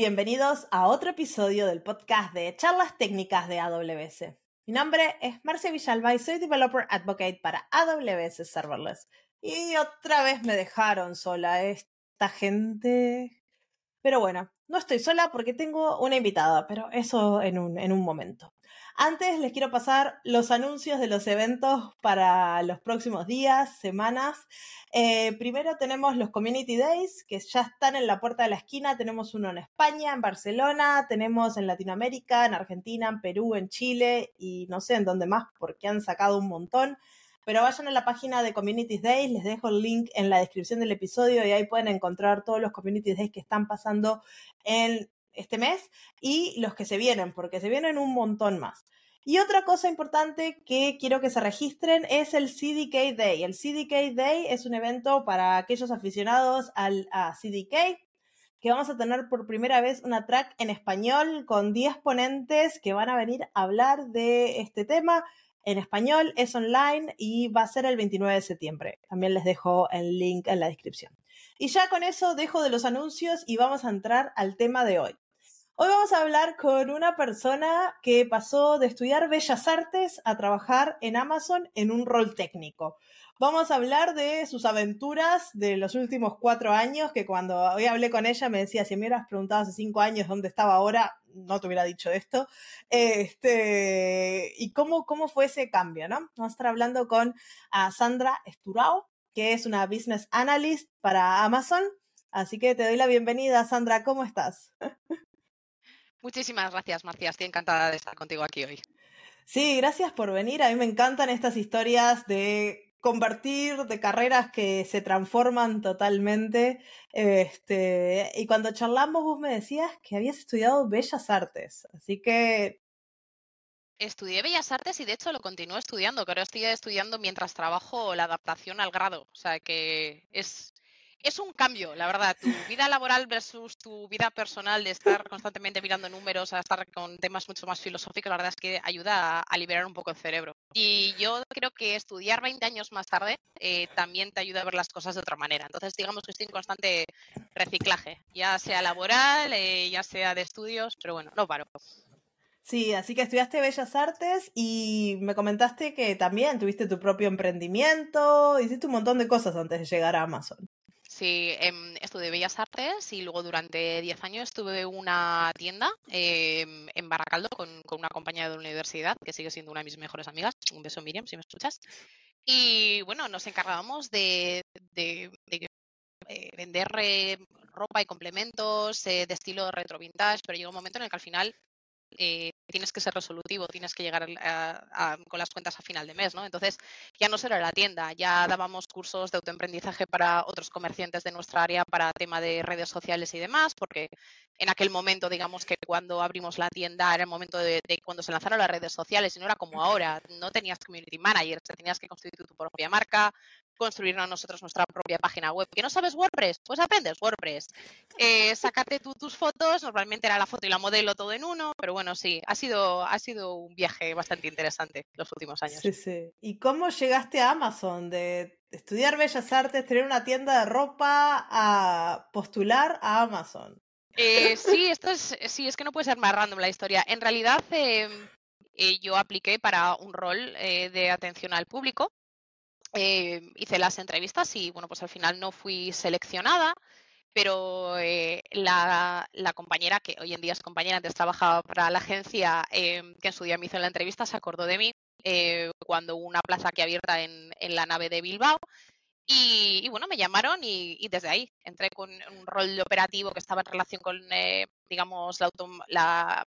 bienvenidos a otro episodio del podcast de charlas técnicas de AWS. Mi nombre es Marcia Villalba y soy Developer Advocate para AWS Serverless. Y otra vez me dejaron sola esta gente. Pero bueno, no estoy sola porque tengo una invitada, pero eso en un, en un momento. Antes les quiero pasar los anuncios de los eventos para los próximos días, semanas. Eh, primero tenemos los Community Days, que ya están en la puerta de la esquina. Tenemos uno en España, en Barcelona, tenemos en Latinoamérica, en Argentina, en Perú, en Chile y no sé en dónde más, porque han sacado un montón. Pero vayan a la página de Community Days, les dejo el link en la descripción del episodio y ahí pueden encontrar todos los Community Days que están pasando en este mes y los que se vienen, porque se vienen un montón más. Y otra cosa importante que quiero que se registren es el CDK Day. El CDK Day es un evento para aquellos aficionados al a CDK, que vamos a tener por primera vez una track en español con 10 ponentes que van a venir a hablar de este tema en español, es online y va a ser el 29 de septiembre. También les dejo el link en la descripción. Y ya con eso dejo de los anuncios y vamos a entrar al tema de hoy. Hoy vamos a hablar con una persona que pasó de estudiar bellas artes a trabajar en Amazon en un rol técnico. Vamos a hablar de sus aventuras de los últimos cuatro años, que cuando hoy hablé con ella me decía, si me hubieras preguntado hace cinco años dónde estaba ahora, no te hubiera dicho esto. Este, y cómo, cómo fue ese cambio, ¿no? Vamos a estar hablando con a Sandra Esturao, que es una business analyst para Amazon. Así que te doy la bienvenida, Sandra, ¿cómo estás? Muchísimas gracias, Marcia. Estoy encantada de estar contigo aquí hoy. Sí, gracias por venir. A mí me encantan estas historias de convertir, de carreras que se transforman totalmente. Este, y cuando charlamos, vos me decías que habías estudiado Bellas Artes. Así que. Estudié Bellas Artes y de hecho lo continúo estudiando, que ahora estoy estudiando mientras trabajo la adaptación al grado. O sea que es, es un cambio, la verdad. Tu vida laboral versus tu vida personal, de estar constantemente mirando números, a estar con temas mucho más filosóficos, la verdad es que ayuda a, liberar un poco el cerebro. Y yo creo que estudiar 20 años más tarde eh, también te ayuda a ver las cosas de otra manera. Entonces, digamos que estoy en constante reciclaje, ya sea laboral, eh, ya sea de estudios, pero bueno, no paro. Sí, así que estudiaste Bellas Artes y me comentaste que también tuviste tu propio emprendimiento, hiciste un montón de cosas antes de llegar a Amazon. Sí, em, estudié Bellas Artes y luego durante 10 años estuve en una tienda em, en Baracaldo con, una compañera de la universidad que sigue siendo una de mis mejores amigas. Un beso, Miriam, si me escuchas. Y bueno, nos encargábamos de, de, eh, vender eh, ropa y complementos eh, de estilo retro vintage, pero llegó un momento en el que al final eh, tienes que ser resolutivo, tienes que llegar con las cuentas a final de mes, ¿no? Entonces, ya no solo era la tienda, ya dábamos cursos de autoemprendizaje para otros comerciantes de nuestra área para tema de redes sociales y demás, porque en aquel momento, digamos que cuando abrimos la tienda era el momento de, cuando se lanzaron las redes sociales y no era como ahora, no tenías community manager, tenías que construir tu propia marca, construirnos nosotros nuestra propia página web. ¿Que no sabes WordPress? Pues aprendes WordPress. Eh, sacarte tú tus fotos, normalmente era la foto y la modelo todo en uno, pero bueno, sí, ha sido, ha sido un viaje bastante interesante los últimos años. Sí, sí. ¿Y cómo llegaste a Amazon? De estudiar Bellas Artes, tener una tienda de ropa, a postular a Amazon. Eh, sí, esto es, sí, es que no puede ser más random la historia. En realidad, em, eh, yo apliqué para un rol de atención al público eh, hice las entrevistas y bueno, pues al final no fui seleccionada, pero eh, la, compañera, que hoy en día es compañera, antes trabajaba para la agencia, em, que en su día me hizo la entrevista, se acordó de mí eh, cuando hubo una plaza que abierta en, la nave de Bilbao. Y, bueno, me llamaron y, desde ahí entré con un rol operativo que estaba en relación con, digamos, la, la,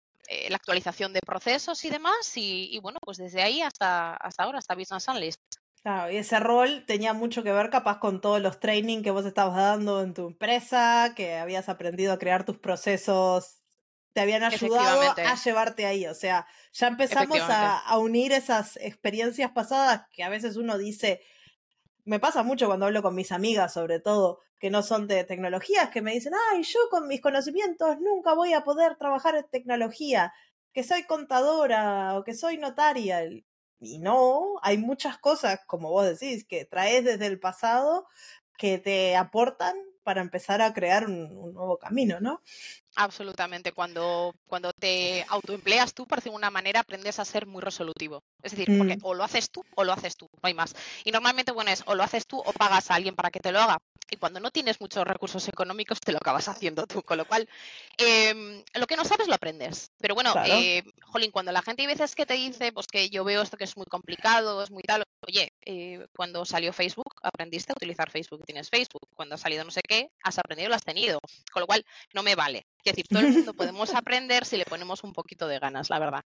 la, actualización de procesos y demás. Y, bueno, pues desde ahí hasta, hasta ahora, hasta Business Analyst. Claro, y ese rol tenía mucho que ver capaz con todos los training que vos estabas dando en tu empresa, que habías aprendido a crear tus procesos, te habían ayudado a llevarte ahí. O sea, ya empezamos a, unir esas experiencias pasadas que a veces uno dice, me pasa mucho cuando hablo con mis amigas, sobre todo, que no son de tecnologías, que me dicen, ay, yo con mis conocimientos nunca voy a poder trabajar en tecnología, que soy contadora o que soy notaria. Y no, hay muchas cosas, como vos decís, que traes desde el pasado que te aportan para empezar a crear un, nuevo camino, ¿no? Absolutamente. Cuando, cuando te autoempleas tú, por decirlo una manera, aprendes a ser muy resolutivo. Es decir, porque Mm, o lo haces tú o lo haces tú, no hay más. Y normalmente, bueno, es o lo haces tú o pagas a alguien para que te lo haga. Y cuando no tienes muchos recursos económicos, te lo acabas haciendo tú. Con lo cual, em, lo que no sabes lo aprendes. Pero bueno, claro. eh, jolín, cuando la gente hay veces que te dice, pues que yo veo esto que es muy complicado, es muy tal, oye, eh, cuando salió Facebook, aprendiste a utilizar Facebook y tienes Facebook. Cuando ha salido no sé qué, has aprendido y lo has tenido. Con lo cual, no me vale. Es decir, todo el mundo podemos aprender si le ponemos un poquito de ganas, la verdad.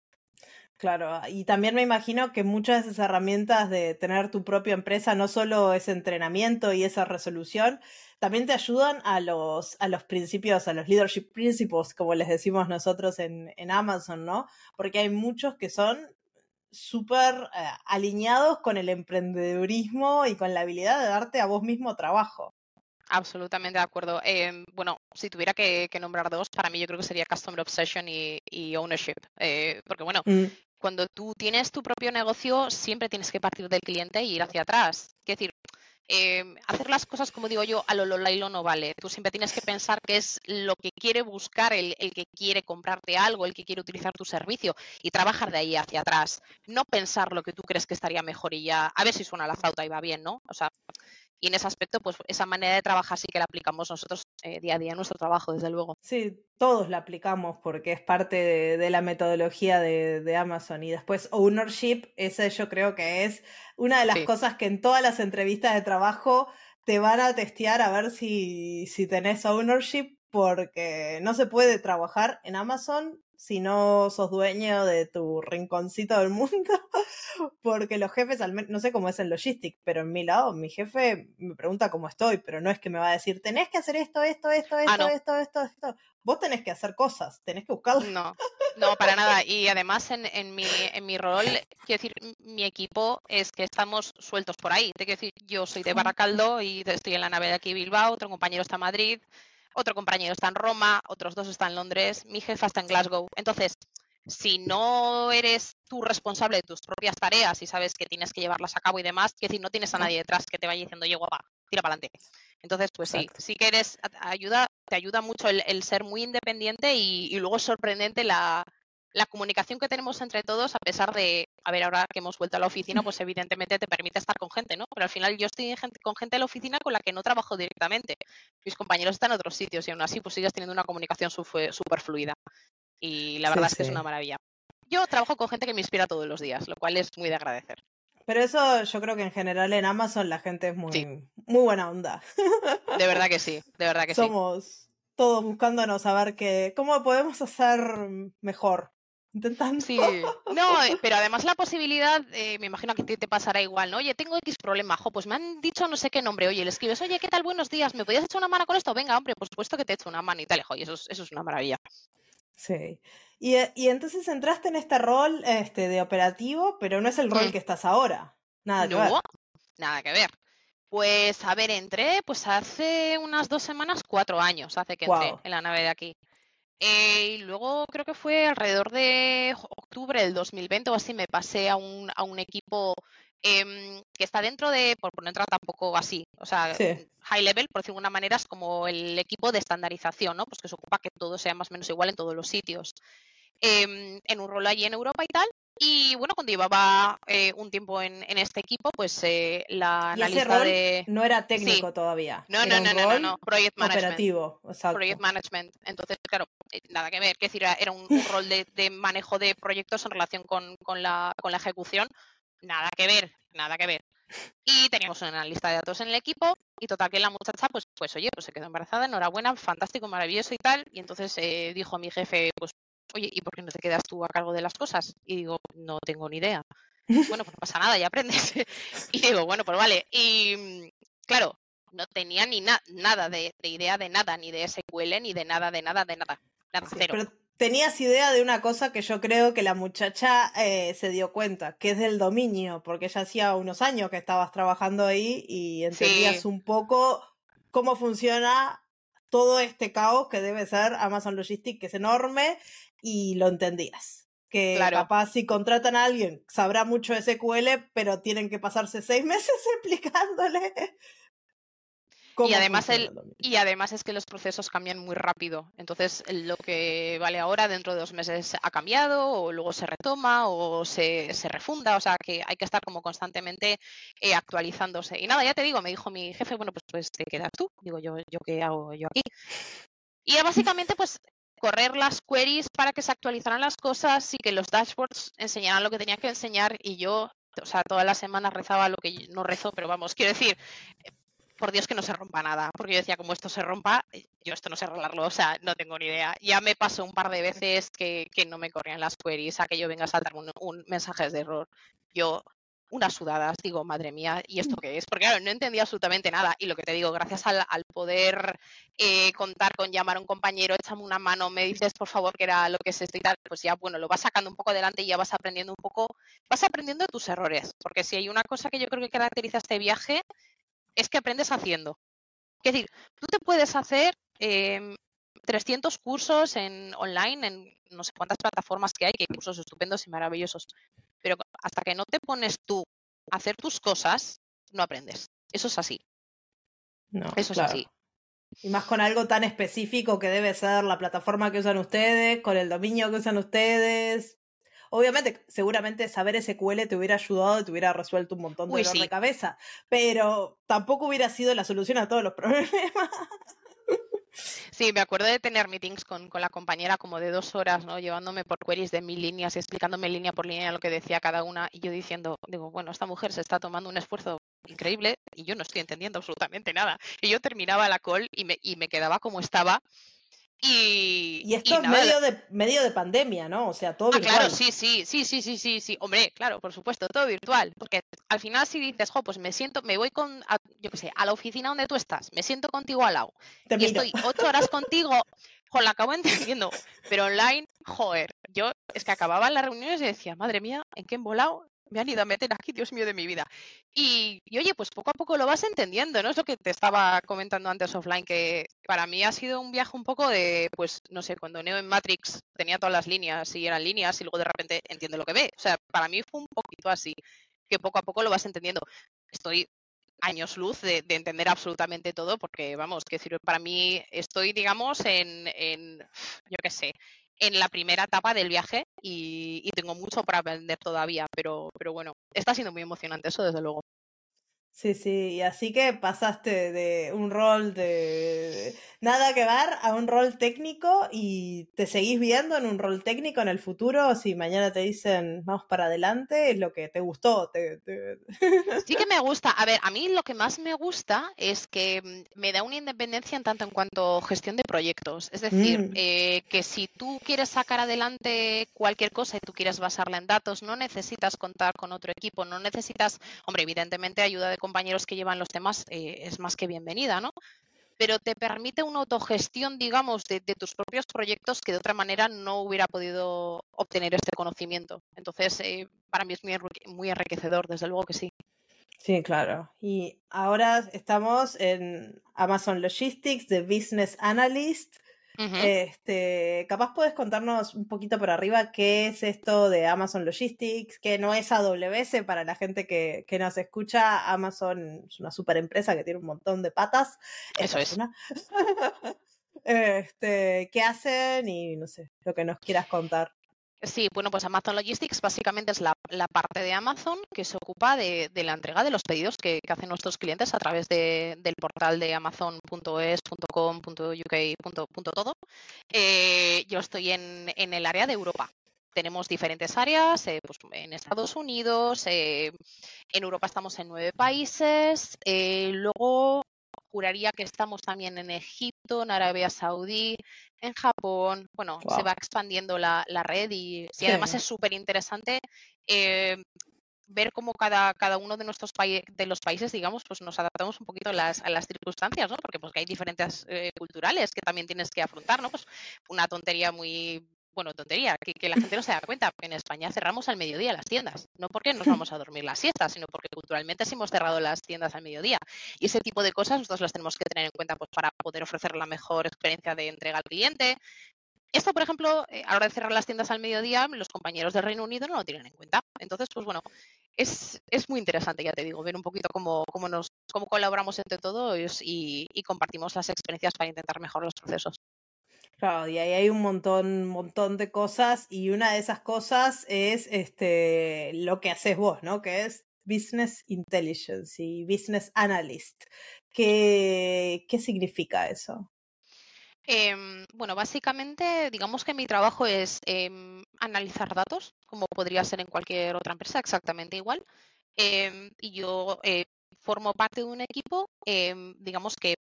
Claro, y también me imagino que muchas de esas herramientas de tener tu propia empresa, no solo ese entrenamiento y esa resolución, también te ayudan a los, a los principios, a los leadership principles, como les decimos nosotros en, en Amazon, ¿no? Porque hay muchos que son súper eh, alineados con el emprendedurismo y con la habilidad de darte a vos mismo trabajo. Absolutamente de acuerdo. Em, bueno, si tuviera que, que nombrar dos, para mí yo creo que sería Customer Obsession y, y Ownership. Eh, porque bueno, Mm, cuando tú tienes tu propio negocio, siempre tienes que partir del cliente e ir hacia atrás. Es decir, eh, hacer las cosas, como digo yo, a lo Lolailo no vale. Tú siempre tienes que pensar qué es lo que quiere buscar el, que quiere comprarte algo, el que quiere utilizar tu servicio y trabajar de ahí hacia atrás. No pensar lo que tú crees que estaría mejor y ya, a ver si suena la flauta y va bien, ¿no? O sea, y en ese aspecto, pues esa manera de trabajar sí que la aplicamos nosotros eh, día a día en nuestro trabajo, desde luego. Sí, todos la aplicamos porque es parte de, de la metodología de, de Amazon. Y después, ownership, ese yo creo que es una de las Sí. cosas que en todas las entrevistas de trabajo te van a testear a ver si, si tenés ownership, porque no se puede trabajar en Amazon si no sos dueño de tu rinconcito del mundo, porque los jefes, al menos, no sé cómo es en Logistic, pero en mi lado, mi jefe me pregunta cómo estoy, pero no es que me va a decir, tenés que hacer esto, esto, esto, esto, Ah, no. esto, esto, esto. Vos tenés que hacer cosas, tenés que buscarlas. No, no, para nada. Y además en, en mi, en mi rol, quiero decir, mi equipo es que estamos sueltos por ahí. Te quiero decir, yo soy de Baracaldo y estoy en la nave de aquí Bilbao, otro compañero está en Madrid, otro compañero está en Roma, otros dos están en Londres, mi jefa está en Glasgow. Entonces, si no eres tú responsable de tus propias tareas y sabes que tienes que llevarlas a cabo y demás, quiero decir, no tienes a nadie detrás que te vaya diciendo, oye, guapa, tira para adelante. Entonces, pues sí, Exacto. sí que eres, ayuda, te ayuda mucho el, el ser muy independiente y, y luego es sorprendente la, la comunicación que tenemos entre todos, a pesar de, a ver, ahora que hemos vuelto a la oficina, pues evidentemente te permite estar con gente, ¿no? Pero al final yo estoy con gente en la oficina con la que no trabajo directamente. Mis compañeros están en otros sitios y aún así pues sigues teniendo una comunicación súper fluida. Y la Sí, verdad es que es una maravilla. Yo trabajo con gente que me inspira todos los días, lo cual es muy de agradecer. Pero eso yo creo que en general en Amazon la gente es muy, Sí. muy buena onda. De verdad que sí, de verdad que sí. Somos todos buscándonos saber que, cómo podemos hacer mejor. Intentando. Sí, no, pero además la posibilidad, eh, me imagino que te pasará igual, ¿no? Oye, tengo X problema, jo, pues me han dicho no sé qué nombre, oye, le escribes, oye, ¿qué tal? Buenos días, ¿me podías echar una mano con esto? Venga, hombre, por supuesto que te echo una mano y tal, jo, y eso es, eso es una maravilla. Sí. Y, y entonces entraste en este rol este, de operativo, pero no es el rol Mm. que estás ahora. Nada que ver. Nada que ver. Pues, a ver, entré, pues hace unas dos semanas, cuatro años hace que entré en la nave de aquí. Eh, y luego creo que fue alrededor de octubre del 2020 o así, me pasé a un, a un equipo em, que está dentro de, por, por no entrar tampoco así, o sea, Sí. high level, por decirlo de alguna manera, es como el equipo de estandarización, ¿no? Pues que se ocupa que todo sea más o menos igual en todos los sitios. Em, en un rol allí en Europa y tal. Y bueno, cuando llevaba eh, un tiempo en, en este equipo, pues eh, la Y ese analista rol de... no era técnico todavía. No, no, no, no, no, no, Project Management. operativo. Exacto. Project Management. Entonces, claro, eh, nada que ver. Que decir, era- era un, un rol de, de manejo de proyectos en relación con, con la, con la ejecución. Nada que ver, nada que ver. Y teníamos una lista de datos en el equipo y total que la muchacha, pues, pues oye, pues se quedó embarazada, enhorabuena, fantástico, maravilloso y tal. Y entonces eh, dijo a mi jefe, pues, oye, ¿y por qué no te quedas tú a cargo de las cosas? Y digo, no tengo ni idea. Bueno, pues no pasa nada, ya aprendes. y digo, bueno, pues vale. Y mm, claro, no tenía ni na- nada de, de idea de nada, ni de SQL, ni de nada, de nada, de nada. Nada, Sí, cero. pero tenías idea de una cosa que yo creo que la muchacha eh, se dio cuenta, que es del dominio, porque ya hacía unos años que estabas trabajando ahí y entendías Sí. un poco cómo funciona todo este caos que debe ser Amazon Logistics, que es enorme, y lo entendías. Que Claro. capaz si contratan a alguien, sabrá mucho SQL, pero tienen que pasarse seis meses explicándole. y además, el, y además es que los procesos cambian muy rápido. Entonces, lo que vale ahora dentro de dos meses ha cambiado, o luego se retoma, o se, se refunda. O sea, que hay que estar como constantemente eh, actualizándose. Y nada, ya te digo, me dijo mi jefe, bueno, pues, pues te quedas tú. Digo, yo, yo qué hago yo aquí. Y básicamente, pues correr las queries para que se actualizaran las cosas y que los dashboards enseñaran lo que tenían que enseñar y yo, o sea, todas las semanas rezaba lo que no rezo, pero vamos, quiero decir, por Dios que no se rompa nada, porque yo decía, como esto se rompa, yo esto no sé arreglarlo, o sea, no tengo ni idea. Ya me pasó un par de veces que, no me corrían las queries, a que yo venga a saltar un, un mensaje de error. Yo unas sudadas, digo, madre mía, ¿y esto qué es? Porque claro, no entendía absolutamente nada. Y lo que te digo, gracias al, poder eh, contar con llamar a un compañero, échame una mano, me dices por favor que era lo que es esto y tal, pues ya, bueno, lo vas sacando un poco adelante y ya vas aprendiendo un poco, vas aprendiendo de tus errores. Porque si hay una cosa que yo creo que caracteriza este viaje, es que aprendes haciendo. Es decir, tú te puedes hacer 300 em, cursos en online en no sé cuántas plataformas que hay, que hay cursos estupendos y maravillosos. Pero hasta que no te pones tú a hacer tus cosas, no aprendes. Eso es así. No, Eso es así. Y más con algo tan específico que debe ser la plataforma que usan ustedes, con el dominio que usan ustedes. Obviamente, seguramente saber SQL te hubiera ayudado y te hubiera resuelto un montón de dolor de cabeza, pero tampoco hubiera sido la solución a todos los problemas. Sí, me acuerdo de tener meetings con, la compañera como de dos horas, ¿no? Llevándome por queries de mil líneas y explicándome línea por línea lo que decía cada una y yo diciendo, digo, bueno, esta mujer se está tomando un esfuerzo increíble y yo no estoy entendiendo absolutamente nada. Y yo terminaba la call y me, y me quedaba como estaba y, esto es medio de, medio de pandemia, ¿no? O sea, todo ah, Claro, sí, sí, sí, sí, sí, sí, sí. Hombre, claro, por supuesto, todo virtual. Porque al final si dices, jo, pues me siento, me voy con, yo qué sé, a la oficina donde tú estás, me siento contigo al lado. y estoy ocho horas contigo, jo, la acabo entendiendo. Pero online, joder, yo es que acababa las reuniones y decía, madre mía, ¿en qué embolado me han ido a meter aquí, Dios mío de mi vida. Y, oye, pues poco a poco lo vas entendiendo, ¿no? Es lo que te estaba comentando antes offline, que para mí ha sido un viaje un poco de, pues, no sé, cuando Neo en Matrix tenía todas las líneas y eran líneas y luego de repente entiende lo que ve. O sea, para mí fue un poquito así, que poco a poco lo vas entendiendo. Estoy años luz de, entender absolutamente todo, porque vamos, que decir, para mí estoy, digamos, en, en yo qué sé, en la primera etapa del viaje y, tengo mucho para aprender todavía, pero, pero bueno, está siendo muy emocionante eso, desde luego. Sí, sí, y así que pasaste de un rol de nada que ver a un rol técnico y te seguís viendo en un rol técnico en el futuro. Si mañana te dicen vamos para adelante, es lo que te gustó. Sí que me gusta. A ver, a mí lo que más me gusta es que mm, me da una independencia en tanto en cuanto gestión de proyectos. Es decir, mm. eh, que si tú quieres sacar adelante cualquier cosa y tú quieres basarla en datos, no necesitas contar con otro equipo, no necesitas, hombre, evidentemente ayuda de compañeros que llevan los temas eh, es más que bienvenida, ¿no? Pero te permite una autogestión, digamos, de, tus propios proyectos que de otra manera no hubiera podido obtener este conocimiento. Entonces, eh, para mí es muy, muy enriquecedor, desde luego que sí. Sí, claro. Y ahora estamos en Amazon Logistics de Business Analyst este, capaz puedes contarnos un poquito por arriba qué es esto de Amazon Logistics, que no es AWS para la gente que, que nos escucha. Amazon es una super empresa que tiene un montón de patas. Eso es. este, ¿Qué hacen? Y no sé, lo que nos quieras contar. Sí, bueno, pues Amazon Logistics básicamente es la, parte de Amazon que se ocupa de, la entrega de los pedidos que, hacen nuestros clientes a través del portal de amazon.es.com.uk. todo. Eh, yo estoy en, el área de Europa. Tenemos diferentes áreas, eh, pues en Estados Unidos, eh, en Europa estamos en nueve países, luego juraría que estamos también en Egipto, en Arabia Saudí, en Japón. Bueno, se va expandiendo la, red y, además es súper interesante eh, ver cómo cada, cada uno de nuestros de los países, digamos, pues nos adaptamos un poquito a las, a las circunstancias, ¿no? Porque pues hay diferentes eh, culturales que también tienes que afrontar, ¿no? Pues una tontería muy bueno, tontería, que, la gente no se da cuenta, porque en España cerramos al mediodía las tiendas, no porque nos vamos a dormir las siestas, sino porque culturalmente sí hemos cerrado las tiendas al mediodía. Y ese tipo de cosas nosotros las tenemos que tener en cuenta pues, para poder ofrecer la mejor experiencia de entrega al cliente. Esto, por ejemplo, eh, a la hora de cerrar las tiendas al mediodía, los compañeros del Reino Unido no lo tienen en cuenta. Entonces, pues bueno, es, es, muy interesante, ya te digo, ver un poquito cómo, cómo, nos, cómo colaboramos entre todos y, y compartimos las experiencias para intentar mejorar los procesos. Claro, y ahí hay un montón, montón de cosas y una de esas cosas es este, lo que haces vos, ¿no? Que es Business Intelligence y Business Analyst. ¿Qué, qué significa eso? Eh, bueno, básicamente, digamos que mi trabajo es eh, analizar datos, como podría ser en cualquier otra empresa, exactamente igual. Eh, y yo eh, formo parte de un equipo, digamos que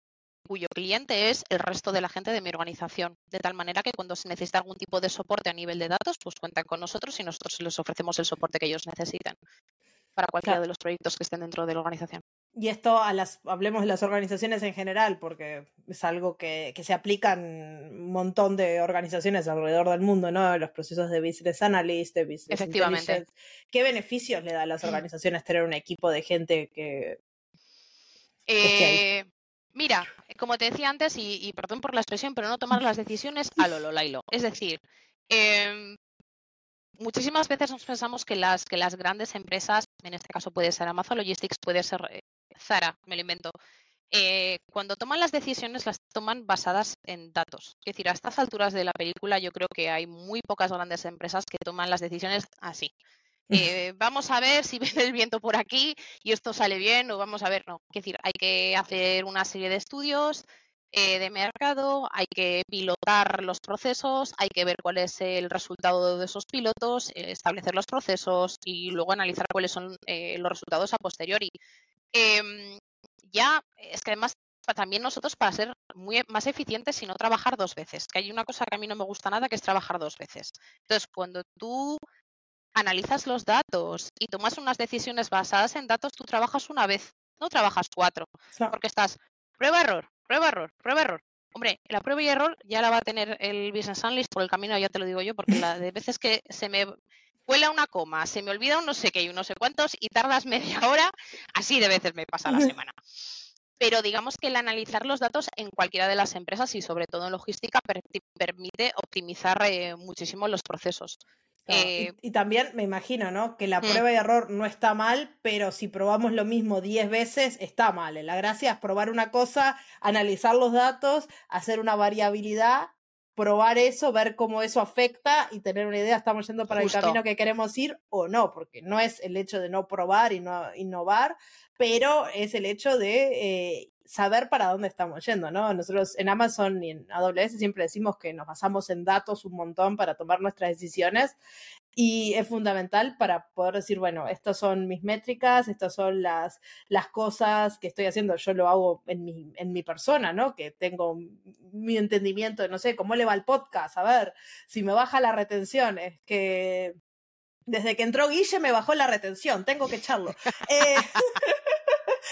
cuyo cliente es el resto de la gente de mi organización, de tal manera que cuando se necesita algún tipo de soporte a nivel de datos, pues cuentan con nosotros y nosotros les ofrecemos el soporte que ellos necesitan para cualquiera claro. de los proyectos que estén dentro de la organización. Y esto a las, hablemos de las organizaciones en general, porque es algo que, que se aplica en un montón de organizaciones alrededor del mundo, ¿no? Los procesos de business analyst, de business Efectivamente. ¿Qué beneficios le da a las organizaciones tener un equipo de gente que... Eh, mira, como te decía antes, y, perdón por la expresión, pero no tomar las decisiones a lo Lolailo. Es decir, eh, muchísimas veces nos pensamos que las, que las grandes empresas, en este caso puede ser Amazon Logistics, puede ser eh, Zara, me lo invento, eh, cuando toman las decisiones las toman basadas en datos. Es decir, a estas alturas de la película yo creo que hay muy pocas grandes empresas que toman las decisiones así. Eh, vamos a ver si viene el viento por aquí y esto sale bien o vamos a ver, no. Es decir, hay que hacer una serie de estudios, eh, de mercado, hay que pilotar los procesos, hay que ver cuál es el resultado de esos pilotos, eh, establecer los procesos y luego analizar cuáles son los resultados a posteriori. Em, ya, es que además también nosotros para ser muy más eficientes y no trabajar dos veces, que hay una cosa que a mí no me gusta nada que es trabajar dos veces. Entonces, cuando tú analizas los datos y tomas unas decisiones basadas en datos, tú trabajas una vez, no trabajas cuatro, porque estás prueba error, prueba error, prueba error. Hombre, la prueba y error ya la va a tener el Business Analyst por el camino, ya te lo digo yo, porque la de veces que se me cuela una coma, se me olvida un no sé qué y un no sé cuántos y tardas media hora, así de veces me pasa la semana. Pero digamos que el analizar los datos en cualquiera de las empresas y sobre todo en logística per permite optimizar eh, muchísimo los procesos. Claro. Eh, y, y, también me imagino, ¿no? Que la mm. prueba y error no está mal, pero si probamos lo mismo 10 veces, está mal. La gracia es probar una cosa, analizar los datos, hacer una variabilidad, probar eso, ver cómo eso afecta y tener una idea, estamos yendo para Justo. el camino que queremos ir o no, porque no es el hecho de no probar y no innovar, pero es el hecho de eh, saber para dónde estamos yendo, ¿no? Nosotros en Amazon y en AWS siempre decimos que nos basamos en datos un montón para tomar nuestras decisiones y es fundamental para poder decir, bueno, estas son mis métricas, estas son las, las cosas que estoy haciendo, yo lo hago en mi, en mi persona, ¿no? Que tengo mi entendimiento de, no sé, cómo le va el podcast, a ver, si me baja la retención, es que desde que entró Guille me bajó la retención, tengo que echarlo. Eh,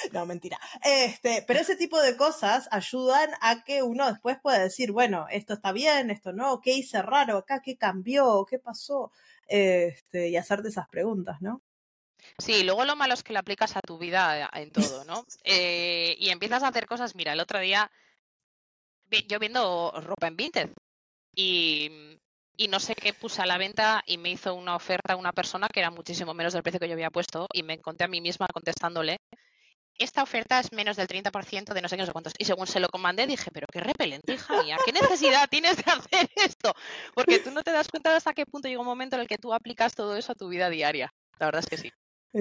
no, mentira. Este, pero ese tipo de cosas ayudan a que uno después pueda decir, bueno, esto está bien, esto no, qué hice raro acá, qué cambió, qué pasó, este, y hacerte esas preguntas, ¿no? Sí, luego lo malo es que lo aplicas a tu vida en todo, ¿no? Eh, y empiezas a hacer cosas, mira, el otro día yo viendo ropa en Vinted y, y no sé qué puse a la venta y me hizo una oferta una persona que era muchísimo menos del precio que yo había puesto y me encontré a mí misma contestándole esta oferta es menos del 30% de no sé qué, no sé cuántos. Y según se lo comandé, dije, pero qué repelente, hija mía, ¿qué necesidad tienes de hacer esto? Porque tú no te das cuenta de hasta qué punto llega un momento en el que tú aplicas todo eso a tu vida diaria. La verdad es que sí.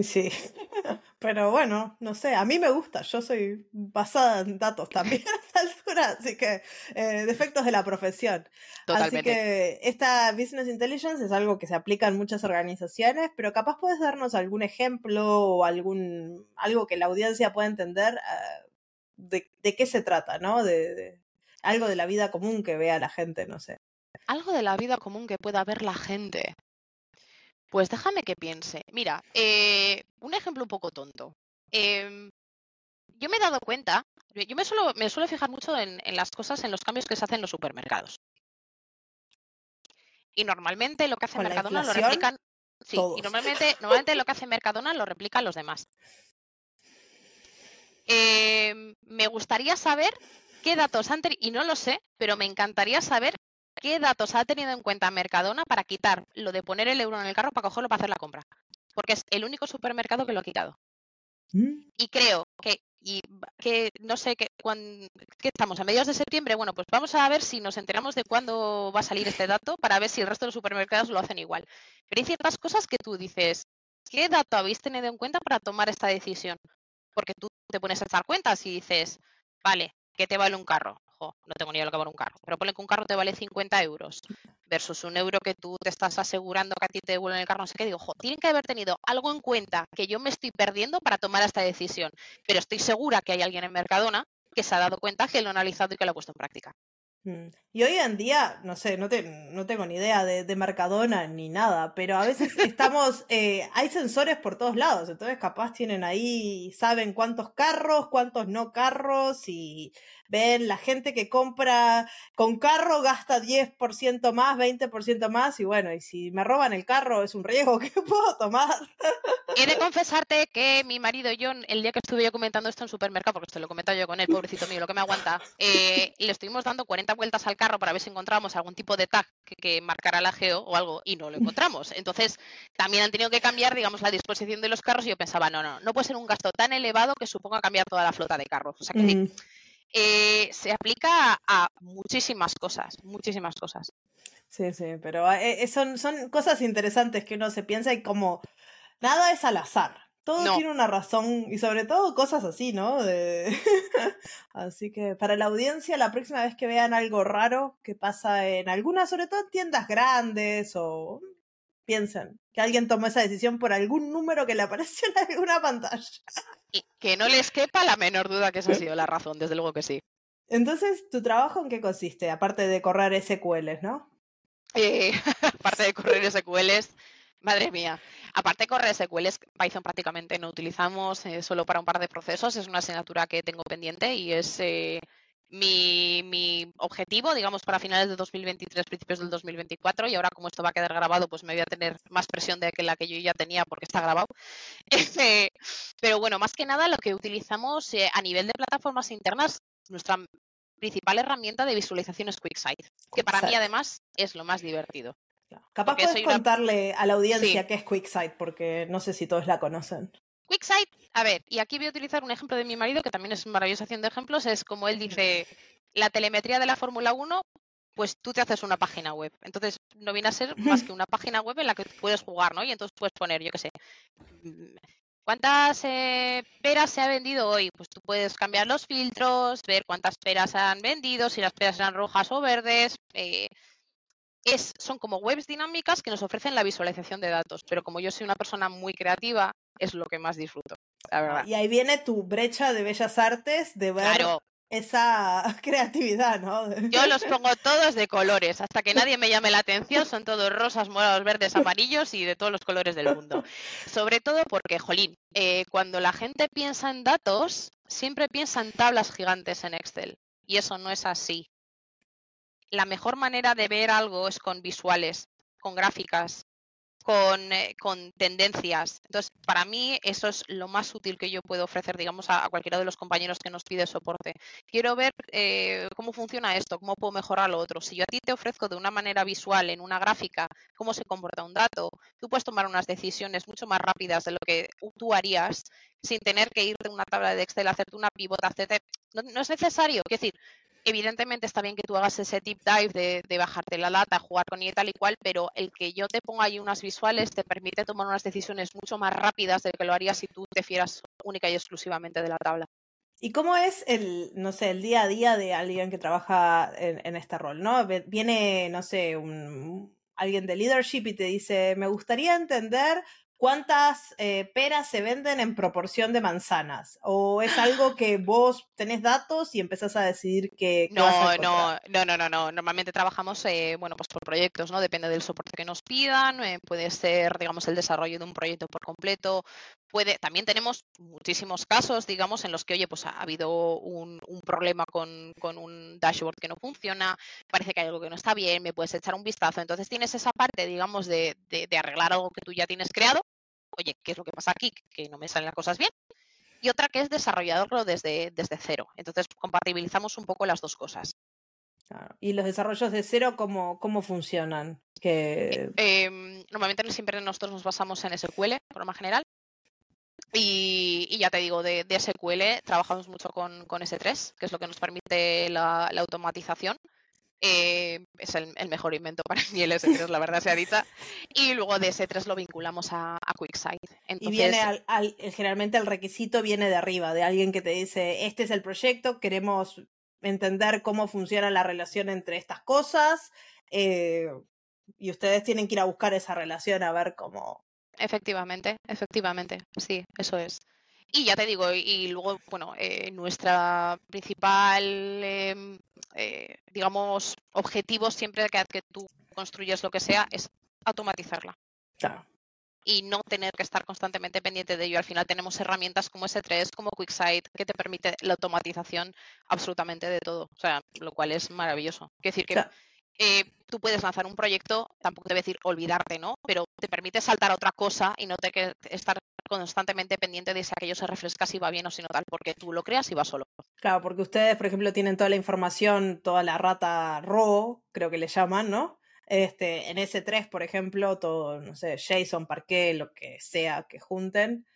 Sí, pero bueno, no sé, a mí me gusta, yo soy basada en datos también a esta altura, así que eh, defectos de la profesión. Totalmente. Así que esta Business Intelligence es algo que se aplica en muchas organizaciones, pero capaz puedes darnos algún ejemplo o algún algo que la audiencia pueda entender uh, de, de, qué se trata, ¿no? De, de algo de la vida común que vea la gente, no sé. Algo de la vida común que pueda ver la gente. Pues déjame que piense. Mira, eh, un ejemplo un poco tonto. Eh, yo me he dado cuenta, yo me suelo, me suelo fijar mucho en, en, las cosas, en los cambios que se hacen en los supermercados. Y normalmente lo que hace Mercadona lo replican. Sí, y normalmente, normalmente lo que hace Mercadona lo replican los demás. Eh, me gustaría saber qué datos han tenido, y no lo sé, pero me encantaría saber qué datos ha tenido en cuenta Mercadona para quitar lo de poner el euro en el carro para cogerlo para hacer la compra. porque es el único supermercado que lo ha quitado. Mm. Y creo que, y que no sé, qué estamos a mediados de septiembre, bueno, pues vamos a ver si nos enteramos de cuándo va a salir este dato para ver si el resto de los supermercados lo hacen igual. Pero hay ciertas cosas que tú dices, ¿qué dato habéis tenido en cuenta para tomar esta decisión? Porque tú te pones a echar cuentas y dices, vale, ¿qué te vale un carro? No tengo ni idea lo que vale un carro, pero ponle que un carro te vale 50 euros versus un euro que tú te estás asegurando que a ti te devuelven el carro, no sé qué, digo, ojo, tienen que haber tenido algo en cuenta que yo me estoy perdiendo para tomar esta decisión, pero estoy segura que hay alguien en Mercadona que se ha dado cuenta, que lo ha analizado y que lo ha puesto en práctica. Mm. Y hoy en día, no sé, no, te, no tengo ni idea de, de, Mercadona ni nada, pero a veces estamos, eh, hay sensores por todos lados, entonces capaz tienen ahí, saben cuántos carros, cuántos no carros y ven la gente que compra con carro gasta 10% más, 20% más y bueno, y si me roban el carro es un riesgo que puedo tomar. He de confesarte que mi marido John, el día que estuve yo comentando esto en supermercado, porque esto lo he comentado yo con él, pobrecito mío, lo que me aguanta, eh, le estuvimos dando 40 vueltas al carro para ver si encontrábamos algún tipo de tag que, que marcara la geo o algo y no lo encontramos. Entonces, también han tenido que cambiar, digamos, la disposición de los carros y yo pensaba, no, no, no puede ser un gasto tan elevado que suponga cambiar toda la flota de carros. O sea que mm. Eh, se aplica a muchísimas cosas, muchísimas cosas. Sí, sí, pero eh, eh, son, son cosas interesantes que uno se piensa y como nada es al azar. Todo tiene una razón y sobre todo cosas así, ¿no? así que para la audiencia, la próxima vez que vean algo raro que pasa en algunas, sobre todo en tiendas grandes o piensen que alguien tomó esa decisión por algún número que le apareció en alguna pantalla. Y que no les quepa la menor duda que esa ha sido la razón, desde luego que sí. Entonces, ¿tu trabajo en qué consiste? Aparte de correr SQLs, ¿no? Eh, aparte de correr SQLs, madre mía. Aparte de correr SQLs, Python prácticamente no utilizamos eh, solo para un par de procesos. Es una asignatura que tengo pendiente y es eh, mi, mi, objetivo, digamos, para finales de 2023, principios del 2024. Y ahora, como esto va a quedar grabado, pues me voy a tener más presión de que la que yo ya tenía porque está grabado. Este, pero bueno, más que nada, lo que utilizamos eh, a nivel de plataformas internas, nuestra principal herramienta de visualización es QuickSight, que para mí además es lo más divertido. Capaz puedes contarle a la audiencia qué es QuickSight, porque no sé si todos la conocen. QuickSight, a ver, y aquí voy a utilizar un ejemplo de mi marido, que también es maravilloso haciendo ejemplos, es como él dice, la telemetría de la Fórmula 1, pues tú te haces una página web. Entonces, no viene a ser más que una página web en la que puedes jugar, ¿no? Y entonces puedes poner, yo qué sé, mm, ¿cuántas eh, peras se ha vendido hoy? Pues tú puedes cambiar los filtros, ver cuántas peras han vendido, si las peras eran rojas o verdes. Eh, es, son como webs dinámicas que nos ofrecen la visualización de datos, pero como yo soy una persona muy creativa, es lo que más disfruto, la verdad. Y ahí viene tu brecha de bellas artes de ver esa creatividad, ¿no? Yo los pongo todos de colores, hasta que nadie me llame la atención, son todos rosas, morados, verdes, amarillos y de todos los colores del mundo. Sobre todo porque, jolín, eh, cuando la gente piensa en datos, siempre piensa en tablas gigantes en Excel. Y eso no es así la mejor manera de ver algo es con visuales, con gráficas, con, eh, con, tendencias. Entonces, para mí eso es lo más útil que yo puedo ofrecer, digamos, a, cualquiera de los compañeros que nos pide soporte. Quiero ver eh, cómo funciona esto, cómo puedo mejorar lo otro. Si yo a ti te ofrezco de una manera visual, en una gráfica, cómo se comporta un dato, tú puedes tomar unas decisiones mucho más rápidas de lo que tú harías sin tener que ir de una tabla de Excel, hacerte una pivota, hacerte... No, es necesario. Es decir, evidentemente está bien que tú hagas ese deep dive de, bajarte la lata, jugar con ella tal y cual, pero el que yo te ponga ahí unas visuales te permite tomar unas decisiones mucho más rápidas de lo que lo harías si tú te fieras única y exclusivamente de la tabla. ¿Y cómo es el, no sé, el día a día de alguien que trabaja en, este rol, no? Viene, no sé, un, alguien de leadership y te dice, me gustaría entender ¿Cuántas eh, peras se venden en proporción de manzanas? ¿O es algo que vos tenés datos y empezás a decidir que... No, no, no, no, no, no. Normalmente trabajamos, eh, bueno, pues por proyectos, ¿no? Depende del soporte que nos pidan. Eh, puede ser, digamos, el desarrollo de un proyecto por completo. Puede, también tenemos muchísimos casos, digamos, en los que, oye, pues ha habido un, problema con, un dashboard que no funciona, parece que hay algo que no está bien, me puedes echar un vistazo. Entonces tienes esa parte, digamos, de, de arreglar algo que tú ya tienes creado oye, ¿qué es lo que pasa aquí? Que no me salen las cosas bien. Y otra que es desarrollarlo desde, desde cero. Entonces, compatibilizamos un poco las dos cosas. ¿Y los desarrollos de cero cómo, cómo funcionan? Que... Em, normalmente siempre nosotros nos basamos en SQL, por lo más general. Y, ya te digo, de, SQL trabajamos mucho con, S3, que es lo que nos permite la, automatización. Eh, es el, mejor invento para mí el S3, la verdad sea dicha. Y luego de S3 lo vinculamos a, QuickSight. y viene al, generalmente el requisito viene de arriba, de alguien que te dice, este es el proyecto, queremos entender cómo funciona la relación entre estas cosas. Eh, y ustedes tienen que ir a buscar esa relación a ver cómo, Efectivamente, efectivamente, sí, eso es. Y ya te digo, y, luego, bueno, eh, nuestra principal, em, eh, digamos, objetivo siempre que, que tú construyes lo que sea es automatizarla. Claro. Y no tener que estar constantemente pendiente de ello. Al final tenemos herramientas como S3, como QuickSight, que te permite la automatización absolutamente de todo. O sea, lo cual es maravilloso. Quiero decir que eh, tú puedes lanzar un proyecto, tampoco te voy a decir olvidarte, ¿no? Pero te permite saltar a otra cosa y no te que estar constantemente pendiente de si aquello se refresca, si va bien o si no tal, porque tú lo creas y va solo. Claro, porque ustedes, por ejemplo, tienen toda la información, toda la rata RAW, creo que le llaman, ¿no? Este, en S3, por ejemplo, todo, no sé, JSON, Parquet, lo que sea que junten.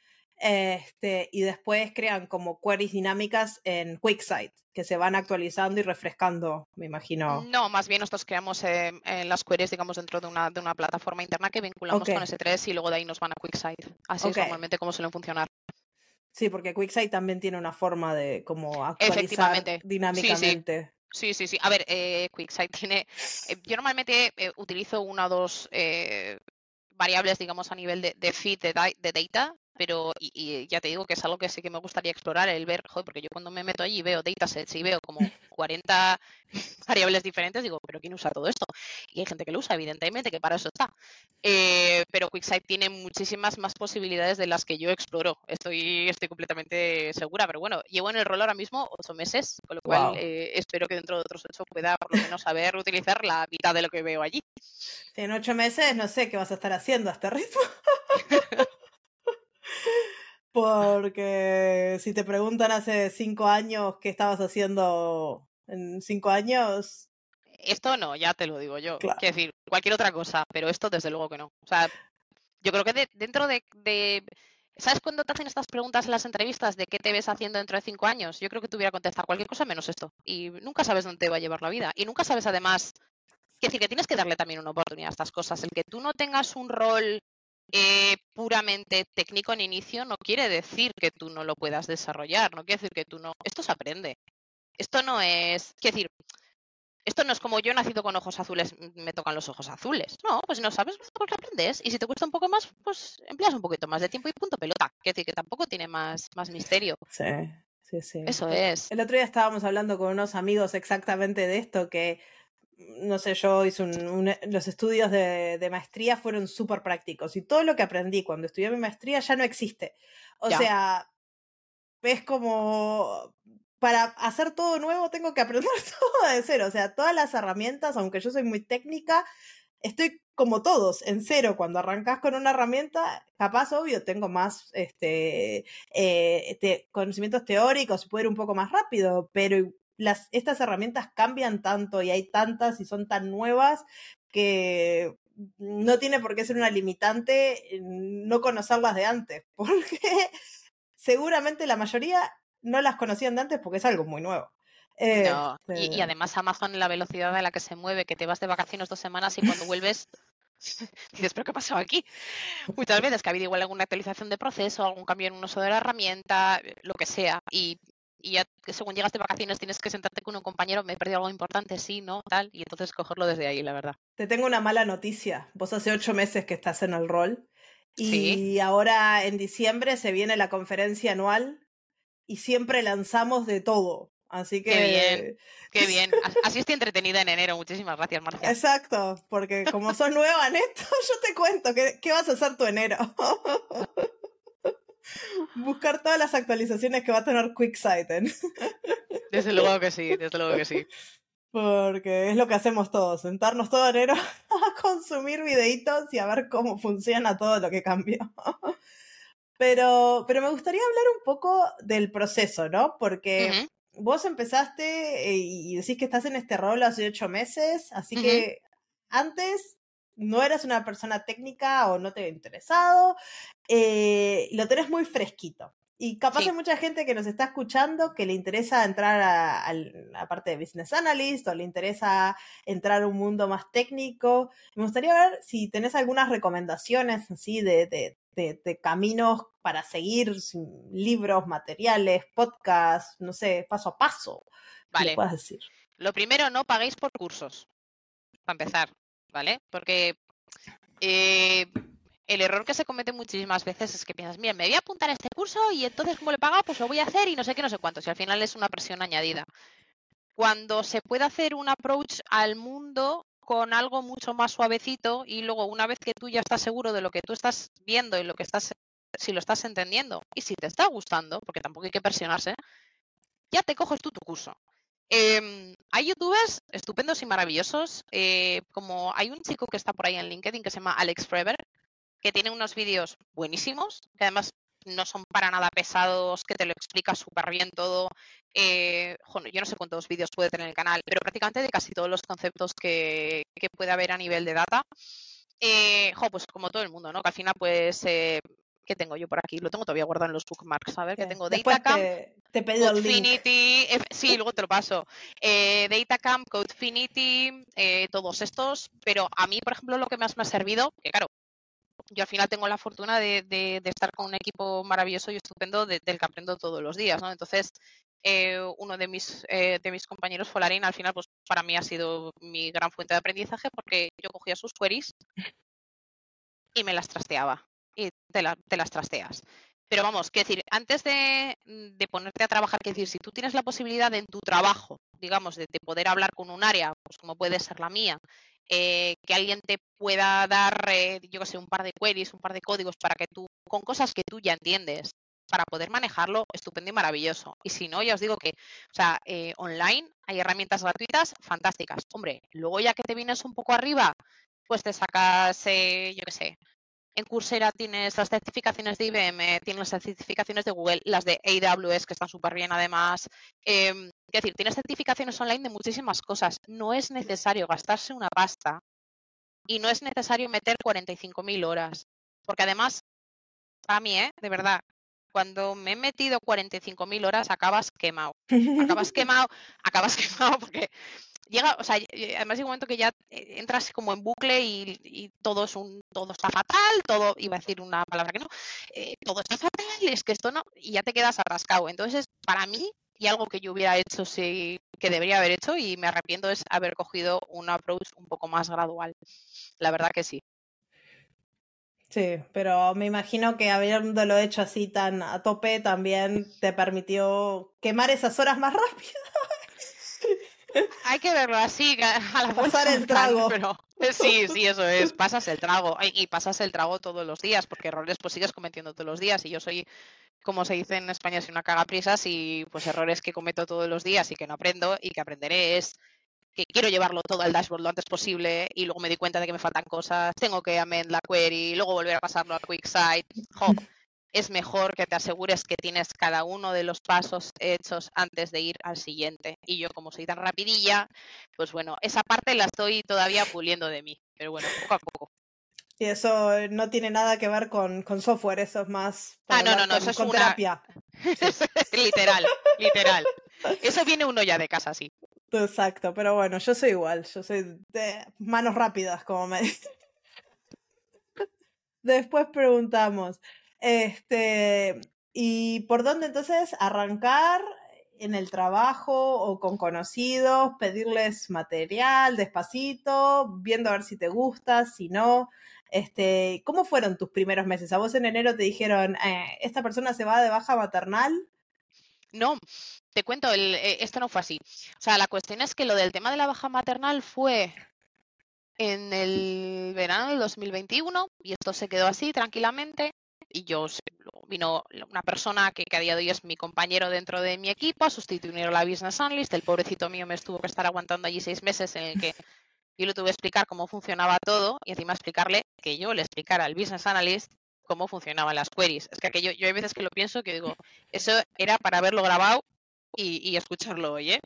Este, y después crean como queries dinámicas en QuickSight, que se van actualizando y refrescando, me imagino. No, más bien nosotros creamos eh, las queries, digamos, dentro de una, de una plataforma interna que vinculamos con S3 y luego de ahí nos van a QuickSight. Así es normalmente como suelen funcionar. Sí, porque QuickSight también tiene una forma de como actualizar dinámicamente. Sí, sí, sí. A ver, eh, QuickSight tiene. Eh, yo normalmente utilizo una o dos variables, digamos, a nivel de, de feed de, de, data, pero y, ya te digo que es algo que sí que me gustaría explorar, el ver, joder, porque yo cuando me meto allí y veo datasets y veo como 40 variables diferentes, digo, pero ¿quién usa todo esto? Y hay gente que lo usa, evidentemente, que para eso está. Eh, pero QuickSight tiene muchísimas más posibilidades de las que yo exploro, estoy, estoy completamente segura, pero bueno, llevo en el rol ahora mismo ocho meses, con lo cual eh, espero que dentro de otros ocho pueda por lo menos saber utilizar la mitad de lo que veo allí. En ocho meses no sé qué vas a estar haciendo a este ritmo. Porque si te preguntan hace cinco años qué estabas haciendo en cinco años. Esto no, ya te lo digo yo. Quiero decir, cualquier otra cosa, pero esto desde luego que no. O sea, yo creo que dentro de, ¿Sabes cuando te hacen estas preguntas en las entrevistas de qué te ves haciendo dentro de cinco años? Yo creo que tuviera que contestar cualquier cosa menos esto. Y nunca sabes dónde te va a llevar la vida. Y nunca sabes además. Es decir, que tienes que darle también una oportunidad a estas cosas. El que tú no tengas un rol eh, puramente técnico en inicio no quiere decir que tú no lo puedas desarrollar, no quiere decir que tú no. Esto se aprende. Esto no es. Quiero decir, esto no es como yo he nacido con ojos azules, me tocan los ojos azules. No, pues si no sabes, pues aprendes. Y si te cuesta un poco más, pues empleas un poquito más de tiempo y punto pelota. Quiero decir que tampoco tiene más, más misterio. Sí, sí, sí. Eso es. El otro día estábamos hablando con unos amigos exactamente de esto, que no sé, yo hice un, los estudios de, maestría fueron súper prácticos y todo lo que aprendí cuando estudié mi maestría ya no existe. O sea, es como, para hacer todo nuevo tengo que aprender todo de cero. O sea, todas las herramientas, aunque yo soy muy técnica, estoy como todos, en cero. Cuando arrancas con una herramienta, capaz, obvio, tengo más este, eh, conocimientos teóricos y puedo ir un poco más rápido, pero las, estas herramientas cambian tanto y hay tantas y son tan nuevas que no tiene por qué ser una limitante no conocerlas de antes, porque seguramente la mayoría no las conocían de antes porque es algo muy nuevo. y, este además Amazon, la velocidad a la que se mueve, que te vas de vacaciones dos semanas y cuando vuelves dices, ¿pero qué ha pasado aquí? Muchas veces que ha habido igual alguna actualización de proceso, algún cambio en un uso de la herramienta, lo que sea. Y y ya que según llegas de vacaciones tienes que sentarte con un compañero, me he perdido algo importante, sí, no, tal, y entonces cogerlo desde ahí, la verdad. Te tengo una mala noticia. Vos hace ocho meses que estás en el rol y ahora en diciembre se viene la conferencia anual y siempre lanzamos de todo. Así que. Qué bien, qué bien. Así estoy entretenida en enero. Muchísimas gracias, Marcia. Exacto, porque como sos nueva en esto, yo te cuento qué, qué vas a hacer tu enero. Buscar todas las actualizaciones que va a tener QuickSight. Desde luego que sí, desde luego que sí. Porque es lo que hacemos todos, sentarnos todo enero a consumir videitos y a ver cómo funciona todo lo que cambió. Pero, pero me gustaría hablar un poco del proceso, ¿no? Porque vos empezaste eh, y decís que estás en este rol hace ocho meses, así que antes no eras una persona técnica o no te había interesado, eh, lo tenés muy fresquito. Y capaz hay mucha gente que nos está escuchando que le interesa entrar a, la parte de business analyst o le interesa entrar a un mundo más técnico. Me gustaría ver si tenés algunas recomendaciones así de, de, caminos para seguir, libros, materiales, podcasts, no sé, paso a paso. Vale. puedas decir. Lo primero, no paguéis por cursos, para empezar, ¿vale? Porque eh, el error que se comete muchísimas veces es que piensas, mira, me voy a apuntar a este curso y entonces como le paga, pues lo voy a hacer y no sé qué, no sé cuánto. Y al final es una presión añadida. Cuando se puede hacer un approach al mundo con algo mucho más suavecito y luego una vez que tú ya estás seguro de lo que tú estás viendo y lo que estás, si lo estás entendiendo y si te está gustando, porque tampoco hay que presionarse, ya te coges tú tu curso. Em, hay youtubers estupendos y maravillosos, eh, como hay un chico que está por ahí en LinkedIn que se llama Alex Freber, que tiene unos vídeos buenísimos, que además no son para nada pesados, que te lo explica súper bien todo. Eh, yo no sé cuántos vídeos puede tener el canal, pero prácticamente de casi todos los conceptos que, puede haber a nivel de data. Eh, pues como todo el mundo, ¿no? Que al final, pues, ¿qué tengo yo por aquí? Lo tengo todavía guardado en los bookmarks, a ver, que tengo Datacamp, te, te Codefinity, sí, luego te lo paso. Eh, Datacamp, Codefinity, eh, todos estos, pero a mí, por ejemplo, lo que más me ha servido, que claro, yo al final tengo la fortuna de, estar con un equipo maravilloso y estupendo del que aprendo todos los días, ¿no? Entonces, eh, uno de mis, eh, de mis compañeros, Folarín, al final, pues para mí ha sido mi gran fuente de aprendizaje porque yo cogía sus queries y me las trasteaba. Y te, las trasteas. Pero vamos, que decir, antes de, ponerte a trabajar, que decir, si tú tienes la posibilidad en tu trabajo, digamos, de, de, poder hablar con un área, pues como puede ser la mía, eh, que alguien te pueda dar, eh, yo que sé, un par de queries, un par de códigos para que tú, con cosas que tú ya entiendes, para poder manejarlo, estupendo y maravilloso. Y si no, ya os digo que, o sea, eh, online hay herramientas gratuitas fantásticas. Hombre, luego ya que te vienes un poco arriba, pues te sacas, yo qué sé, en Coursera tienes las certificaciones de IBM, tienes las certificaciones de Google, las de AWS, que están súper bien además. Eh, es decir, tienes certificaciones online de muchísimas cosas. No es necesario gastarse una pasta y no es necesario meter 45.000 horas. Porque además, a mí, ¿eh? de verdad, cuando me he metido 45.000 horas acabas quemado. Acabas quemado, acabas quemado porque llega, o sea, además hay un momento que ya eh, entras como en bucle y, todo es un, todo está fatal, todo, iba a decir una palabra que no, eh, todo está fatal, es que esto no, y ya te quedas atascado. Entonces, para mí, y algo que yo hubiera hecho sí, que debería haber hecho y me arrepiento es haber cogido un approach un poco más gradual. La verdad que sí. Sí, pero me imagino que habiéndolo hecho así tan a tope también te permitió quemar esas horas más rápido. Hay que verlo así, a la pasar el trago. Pero, eh, sí, sí, eso es, pasas el trago y pasas el trago todos los días, porque errores pues sigues cometiendo todos los días y yo soy, como se dice en España, soy una cagaprisas y pues errores que cometo todos los días y que no aprendo y que aprenderé es que quiero llevarlo todo al dashboard lo antes posible y luego me di cuenta de que me faltan cosas, tengo que amend la query, y luego volver a pasarlo a QuickSight es mejor que te asegures que tienes cada uno de los pasos hechos antes de ir al siguiente. Y yo como soy tan rapidilla, pues bueno, esa parte la estoy todavía puliendo de mí, pero bueno, poco a poco. Y eso no tiene nada que ver con, software, eso es más ah, no, no, no, eso es una... terapia. literal, literal. Eso viene uno ya de casa, sí. Exacto, pero bueno, yo soy igual, yo soy de manos rápidas, como me Después preguntamos, este, ¿y por dónde entonces arrancar en el trabajo o con conocidos, pedirles material despacito, viendo a ver si te gusta, si no? Este, ¿Cómo fueron tus primeros meses? ¿A vos en enero te dijeron, eh, esta persona se va de baja maternal? No, te cuento, el, eh, esto no fue así. O sea, la cuestión es que lo del tema de la baja maternal fue en el verano del 2021 y esto se quedó así tranquilamente y yo vino una persona que, a día de hoy es mi compañero dentro de mi equipo a sustituir a la business analyst. El pobrecito mío me estuvo que estar aguantando allí seis meses en el que yo le tuve que explicar cómo funcionaba todo y encima explicarle que yo le explicara al business analyst cómo funcionaban las queries. Es que aquello, yo hay veces que lo pienso que digo, eso era para haberlo grabado y, escucharlo hoy, ¿eh?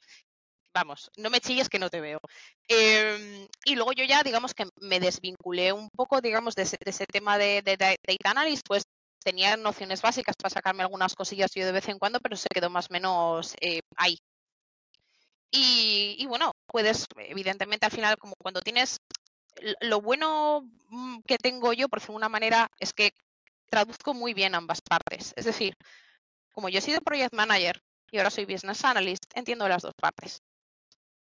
Vamos, no me chilles que no te veo. Em, y luego yo ya, digamos que me desvinculé un poco, digamos, de ese, tema de, de, data analysis, pues tenía nociones básicas para sacarme algunas cosillas yo de vez en cuando, pero se quedó más o menos eh, ahí. Y, bueno, puedes, evidentemente, al final, como cuando tienes lo bueno mm, que tengo yo, por decirlo de una manera, es que traduzco muy bien ambas partes. Es decir, como yo he sido project manager y ahora soy business analyst, entiendo las dos partes.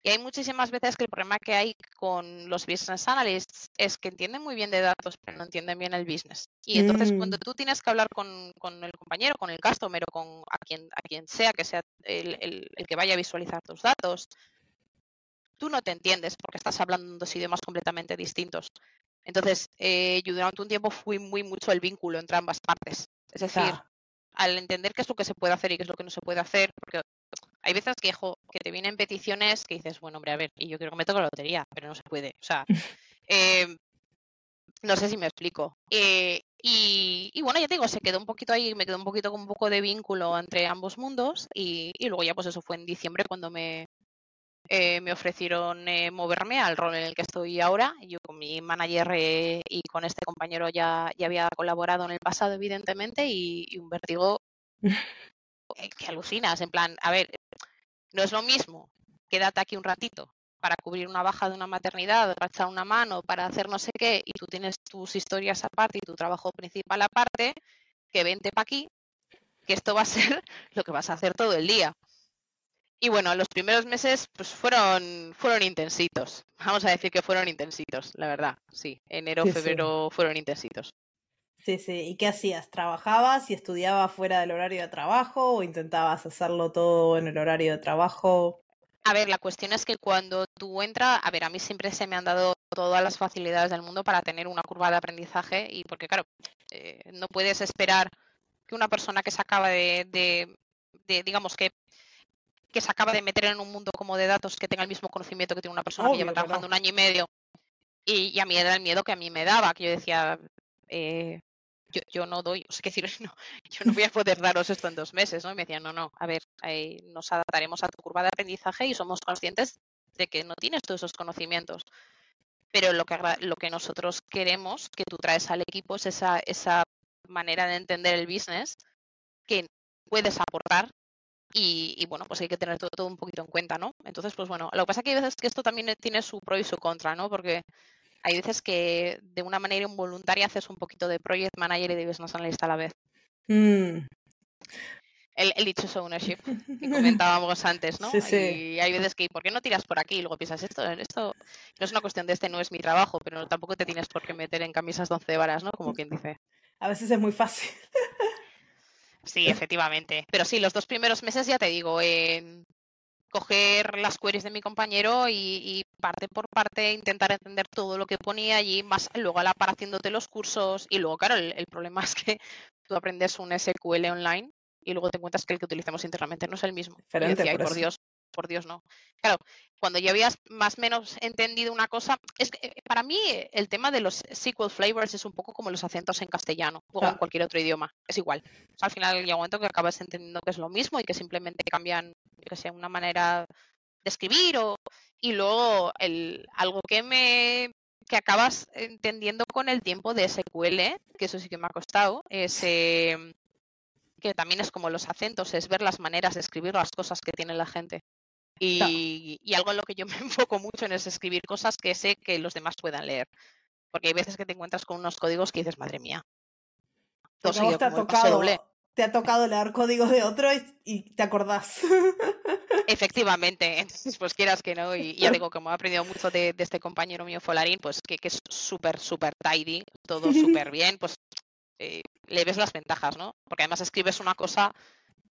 Y hay muchísimas veces que el problema que hay con los business analysts es que entienden muy bien de datos, pero no entienden bien el business. Y entonces cuando mm. tú tienes que hablar con, el compañero, con el customer o con a quien, a quien sea que sea el, que vaya a visualizar tus datos, tú no te entiendes porque estás hablando dos idiomas completamente distintos. Entonces, eh, yo durante un tiempo fui muy mucho el vínculo entre ambas partes. Es decir, al entender qué es lo que se puede hacer y qué es lo que no se puede hacer, porque hay veces que, que te vienen peticiones que dices, bueno, hombre, a ver, y yo quiero que me toque la lotería, pero no se puede. O sea, em, no sé si me explico. Eh, y, bueno, ya te digo, se quedó un poquito ahí, me quedó un poquito con un poco de vínculo entre ambos mundos y, luego ya pues eso fue en diciembre cuando me, eh, me ofrecieron eh, moverme al rol en el que estoy ahora. Yo con mi manager y con este compañero ya, ya había colaborado en el pasado, evidentemente, y, y un vértigo que alucinas, en plan, a ver, no es lo mismo, quédate aquí un ratito para cubrir una baja de una maternidad, para echar una mano, para hacer no sé qué, y tú tienes tus historias aparte y tu trabajo principal aparte, que vente para aquí, que esto va a ser lo que vas a hacer todo el día. Y bueno, los primeros meses pues fueron, fueron intensitos. Vamos a decir que fueron intensitos, la verdad. Sí, enero, febrero fueron intensitos. Sí, sí. ¿Y qué hacías? ¿Trabajabas y estudiabas fuera del horario de trabajo o intentabas hacerlo todo en el horario de trabajo? A ver, la cuestión es que cuando tú entras, a ver, a mí siempre se me han dado todas las facilidades del mundo para tener una curva de aprendizaje y porque, claro, eh, no puedes esperar que una persona que se acaba de, de, digamos que que se acaba de meter en un mundo como de datos que tenga el mismo conocimiento que tiene una persona que lleva trabajando un año y medio y, y, a mí era el miedo que a mí me daba, que yo decía, eh, yo, no doy, o sea, que decir, no, yo no voy a poder daros esto en dos meses, ¿no? Y me decían, no, no, a ver, nos adaptaremos a tu curva de aprendizaje y somos conscientes de que no tienes todos esos conocimientos. Pero lo que, lo que nosotros queremos que tú traes al equipo es esa, esa manera de entender el business que puedes aportar y, bueno, pues hay que tener todo, todo, un poquito en cuenta, ¿no? Entonces, pues bueno, lo que pasa es que hay veces que esto también tiene su pro y su contra, ¿no? Porque hay veces que de una manera involuntaria haces un poquito de project manager y de business analyst a la vez. Mm. El, el dichoso ownership que comentábamos antes, ¿no? Y hay veces que, ¿por qué no tiras por aquí? Y luego piensas, esto, esto no es una cuestión de este, no es mi trabajo, pero tampoco te tienes por qué meter en camisas de once varas, ¿no? Como quien dice. A veces es muy fácil. Sí, efectivamente. Pero sí, los dos primeros meses ya te digo, en coger las queries de mi compañero y, parte por parte intentar entender todo lo que ponía allí, más luego a la par haciéndote los cursos. Y luego, claro, el, problema es que tú aprendes un SQL online y luego te encuentras que el que utilizamos internamente no es el mismo. y por Dios, por Dios no. Claro, cuando ya habías más o menos entendido una cosa, es que eh, para mí el tema de los SQL flavors es un poco como los acentos en castellano o en cualquier otro idioma, es igual. al final llega un momento que acabas entendiendo que es lo mismo y que simplemente cambian, que sea una manera de escribir o y luego el algo que me que acabas entendiendo con el tiempo de SQL, que eso sí que me ha costado, es em, que también es como los acentos, es ver las maneras de escribir las cosas que tiene la gente. Y, algo en lo que yo me enfoco mucho en es escribir cosas que sé que los demás puedan leer. Porque hay veces que te encuentras con unos códigos que dices, madre mía. te, ha tocado, te ha tocado leer códigos de otro y, te acordás. Efectivamente, entonces pues quieras que no, y, ya digo, como he aprendido mucho de, este compañero mío Folarín, pues que, es súper, súper tidy, todo súper bien, pues eh, le ves las ventajas, ¿no? Porque además escribes una cosa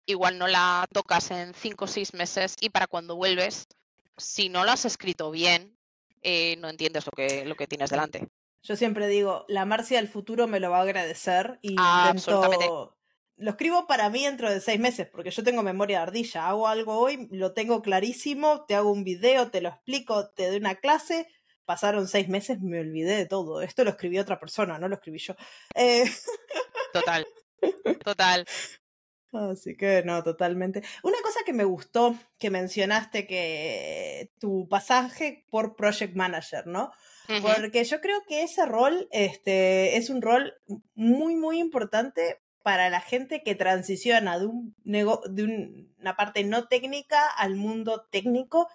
igual no la tocas en cinco o seis meses y para cuando vuelves, si no lo has escrito bien, eh, no entiendes lo que, lo que tienes delante. Yo siempre digo, la Marcia del futuro me lo va a agradecer y intento... Lo escribo para mí dentro de seis meses, porque yo tengo memoria de ardilla. Hago algo hoy, lo tengo clarísimo, te hago un video, te lo explico, te doy una clase. Pasaron seis meses, me olvidé de todo. Esto lo escribió otra persona, no lo escribí yo. Eh... Total, total. Así que no, totalmente. Una cosa que me gustó que mencionaste que tu pasaje por Project Manager, ¿no? Porque yo creo que ese rol este, es un rol muy, muy importante para la gente que transiciona de, un de una parte no técnica al mundo técnico.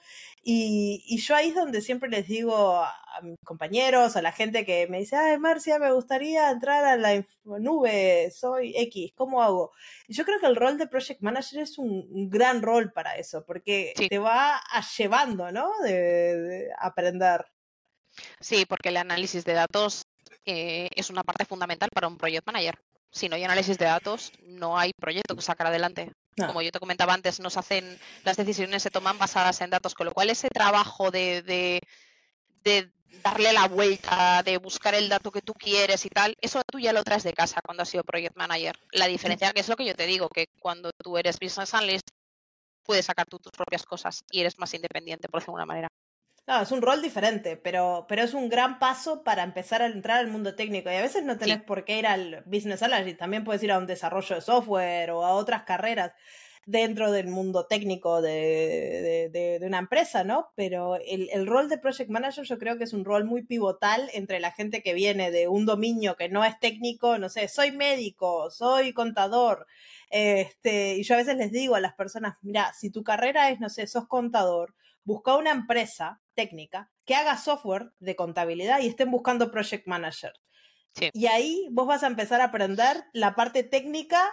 Y, yo ahí es donde siempre les digo a, mis compañeros, a la gente que me dice, ay, Marcia, me gustaría entrar a la nube, soy X, ¿cómo hago? Y yo creo que el rol de Project Manager es un, gran rol para eso, porque te va llevando, ¿no? De, aprender. Sí, porque el análisis de datos eh, es una parte fundamental para un project manager si no hay análisis de datos, no hay proyecto que sacar adelante. Como yo te comentaba antes, nos hacen, las decisiones se toman basadas en datos, con lo cual ese trabajo de, de, darle la vuelta, de buscar el dato que tú quieres y tal, eso tú ya lo traes de casa cuando has sido project manager. La diferencia que es lo que yo te digo, que cuando tú eres business analyst, puedes sacar tú tus propias cosas y eres más independiente, por decirlo de alguna manera. No, es un rol diferente, pero, pero es un gran paso para empezar a entrar al mundo técnico. Y a veces no tenés por qué ir al business analyst, también puedes ir a un desarrollo de software o a otras carreras dentro del mundo técnico de, de, de, una empresa, ¿no? Pero el, el, rol de project manager yo creo que es un rol muy pivotal entre la gente que viene de un dominio que no es técnico, no sé, soy médico, soy contador, este, y yo a veces les digo a las personas, mira, si tu carrera es, no sé, sos contador, busca una empresa técnica que haga software de contabilidad y estén buscando project manager. Y ahí vos vas a empezar a aprender la parte técnica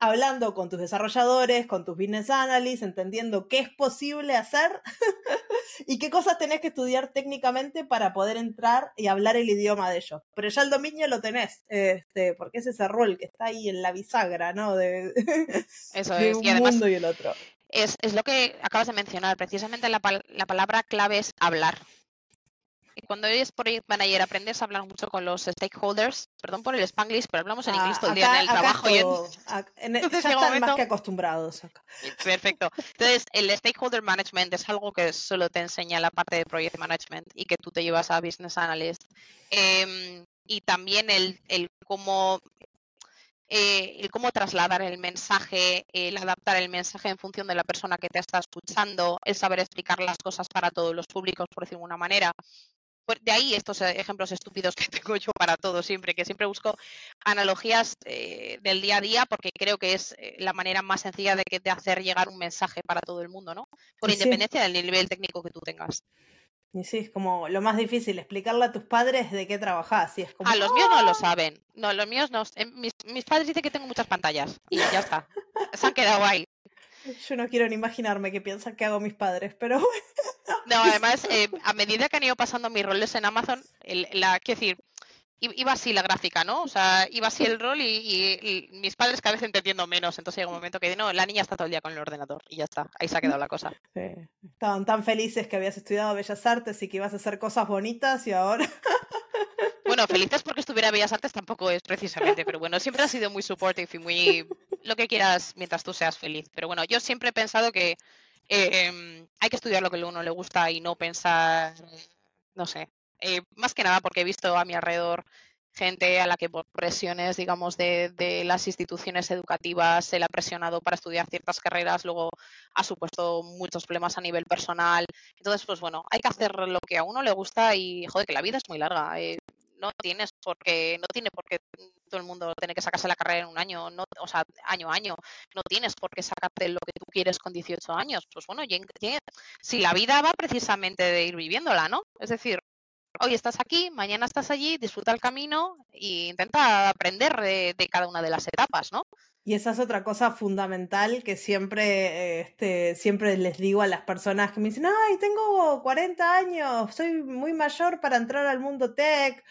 hablando con tus desarrolladores, con tus business analysts, entendiendo qué es posible hacer y qué cosas tenés que estudiar técnicamente para poder entrar y hablar el idioma de ellos. Pero ya el dominio lo tenés, este, porque es ese rol que está ahí en la bisagra, ¿no? De, Eso es. un mundo y el otro es, es lo que acabas de mencionar. Precisamente la, la palabra clave es hablar. Y cuando eres project manager aprendes a hablar mucho con los stakeholders. Perdón por el spanglish, pero hablamos en inglés todo el día en el trabajo. y en... ya están más que acostumbrados. Perfecto. Entonces, el stakeholder management es algo que solo te enseña la parte de project management y que tú te llevas a business analyst. Em, y también el, el cómo eh, el cómo trasladar el mensaje, el adaptar el mensaje en función de la persona que te está escuchando, el saber explicar las cosas para todos los públicos, por decirlo de alguna manera. Pues de ahí estos eh, ejemplos estúpidos que tengo yo para todo siempre, que siempre busco analogías eh, del día a día porque creo que es la manera más sencilla de, que, de hacer llegar un mensaje para todo el mundo, ¿no? Por independencia del nivel técnico que tú tengas. Y sí, es como lo más difícil, explicarle a tus padres de qué trabajás. Y es como, a los míos no lo ¡Ah! saben. No, los míos no. Mis, mis, padres dicen que tengo muchas pantallas y ya está. Se han quedado ahí. Yo no quiero ni imaginarme qué piensan que hago mis padres, pero No, además, eh, a medida que han ido pasando mis roles en Amazon, el, la, quiero decir, iba así la gráfica, ¿no? O sea, iba así el rol y, mis padres cada vez entendiendo menos. Entonces llega un momento que no, la niña está todo el día con el ordenador y ya está, ahí se ha quedado la cosa. Estaban tan felices que habías estudiado Bellas Artes y que ibas a hacer cosas bonitas y ahora... Bueno, felices porque estuviera Bellas Artes tampoco es precisamente, pero bueno, siempre ha sido muy supportive y muy lo que quieras mientras tú seas feliz. Pero bueno, yo siempre he pensado que eh, em, hay que estudiar lo que a uno le gusta y no pensar, no sé, eh, más que nada porque he visto a mi alrededor gente a la que por presiones, digamos, de, de, las instituciones educativas se le ha presionado para estudiar ciertas carreras, luego ha supuesto muchos problemas a nivel personal. Entonces, pues bueno, hay que hacer lo que a uno le gusta y, joder, que la vida es muy larga. Eh, no tienes porque no tiene por qué todo el mundo tiene que sacarse la carrera en un año, no, o sea, año a año. No tienes por qué sacarte lo que tú quieres con 18 años. Pues bueno, si la vida va precisamente de ir viviéndola, ¿no? Es decir, hoy estás aquí, mañana estás allí, disfruta el camino e intenta aprender de, cada una de las etapas, ¿no? Y esa es otra cosa fundamental que siempre, este, siempre les digo a las personas que me dicen, ay, tengo 40 años, soy muy mayor para entrar al mundo tech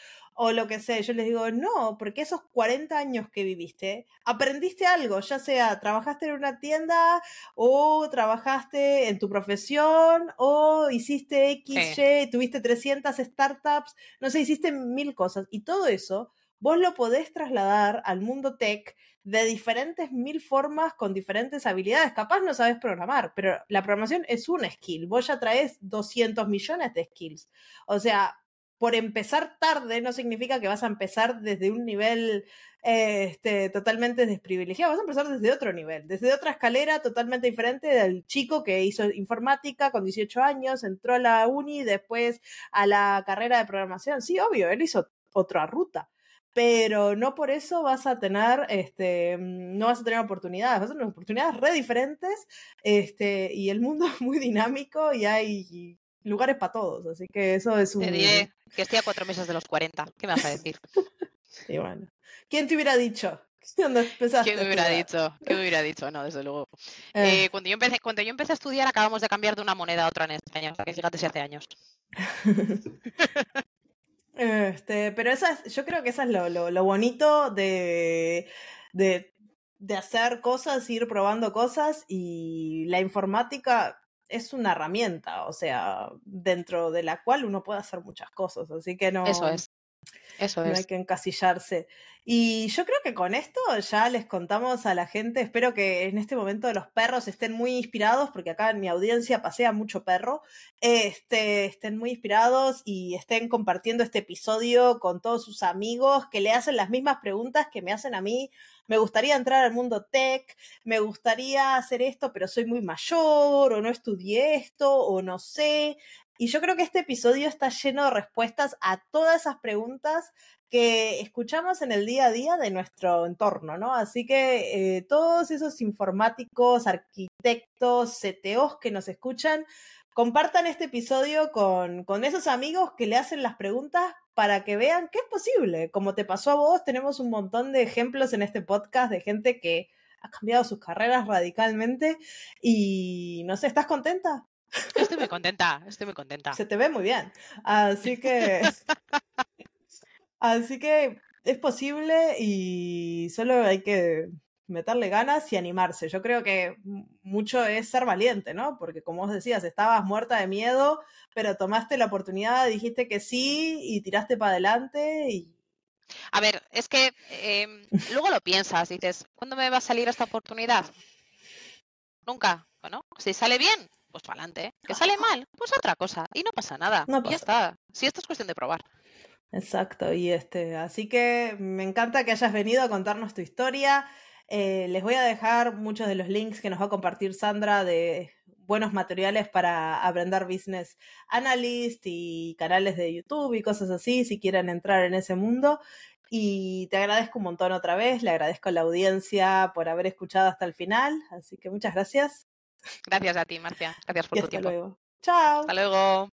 o lo que sea. Yo les digo, no, porque esos 40 años que viviste, aprendiste algo, ya sea trabajaste en una tienda o trabajaste en tu profesión o hiciste X, Y, tuviste 300 startups, no sé, hiciste mil cosas. Y todo eso, vos lo podés trasladar al mundo tech de diferentes mil formas con diferentes habilidades. Capaz no sabes programar, pero la programación es un skill. Vos ya traes 200 millones de skills. O sea, por empezar tarde no significa que vas a empezar desde un nivel este, totalmente desprivilegiado, vas a empezar desde otro nivel, desde otra escalera totalmente diferente del chico que hizo informática con 18 años, entró a la uni, después a la carrera de programación. Sí, obvio, él hizo otra ruta pero no por eso vas a tener, este, no vas a tener oportunidades, vas a tener oportunidades re diferentes, este, y el mundo es muy dinámico y hay lugares para todos, así que eso es un... Te diré que estoy a cuatro meses de los 40, ¿qué me vas a decir? y bueno, ¿quién te hubiera dicho? ¿Dónde empezaste ¿Qué me hubiera dicho? ¿Qué me hubiera dicho? No, desde luego. Eh. Eh, cuando, yo empecé, cuando yo empecé a estudiar acabamos de cambiar de una moneda a otra en España, sea que fíjate si hace años. Este, pero esa yo creo que eso es lo, bonito de, de, de, hacer cosas, ir probando cosas y la informática es una herramienta, o sea, dentro de la cual uno puede hacer muchas cosas, así que no. Eso es. Eso no hay que encasillarse. Y yo creo que con esto ya les contamos a la gente, espero que en este momento los perros estén muy inspirados, porque acá en mi audiencia pasea mucho perro, este, estén muy inspirados y estén compartiendo este episodio con todos sus amigos que le hacen las mismas preguntas que me hacen a mí. Me gustaría entrar al mundo tech, me gustaría hacer esto, pero soy muy mayor, o no estudié esto, o no sé. Y yo creo que este episodio está lleno de respuestas a todas esas preguntas que escuchamos en el día a día de nuestro entorno, ¿no? Así que eh, todos esos informáticos, arquitectos, CTOs que nos escuchan, compartan este episodio con, con esos amigos que le hacen las preguntas para que vean que es posible. Como te pasó a vos, tenemos un montón de ejemplos en este podcast de gente que ha cambiado sus carreras radicalmente y no sé, ¿estás contenta? Estoy muy contenta, estoy muy contenta. Se te ve muy bien. Así que. así que es posible y solo hay que meterle ganas y animarse. Yo creo que mucho es ser valiente, ¿no? Porque como vos decías, estabas muerta de miedo, pero tomaste la oportunidad, dijiste que sí y tiraste para adelante y... A ver, es que em, luego lo piensas, dices, ¿cuándo me va a salir esta oportunidad? Nunca, ¿no? Si sale bien, pues para adelante. Que sale mal, pues otra cosa. Y no pasa nada. No Y ya está. Si esto es cuestión de probar. Exacto, y este, así que me encanta que hayas venido a contarnos tu historia. Eh, les voy a dejar muchos de los links que nos va a compartir Sandra de buenos materiales para aprender business analyst y canales de YouTube y cosas así, si quieren entrar en ese mundo. Y te agradezco un montón otra vez, le agradezco a la audiencia por haber escuchado hasta el final, así que muchas gracias. Gracias a ti, Marcia. Gracias por tu hasta tiempo. Luego. Chao. Hasta luego.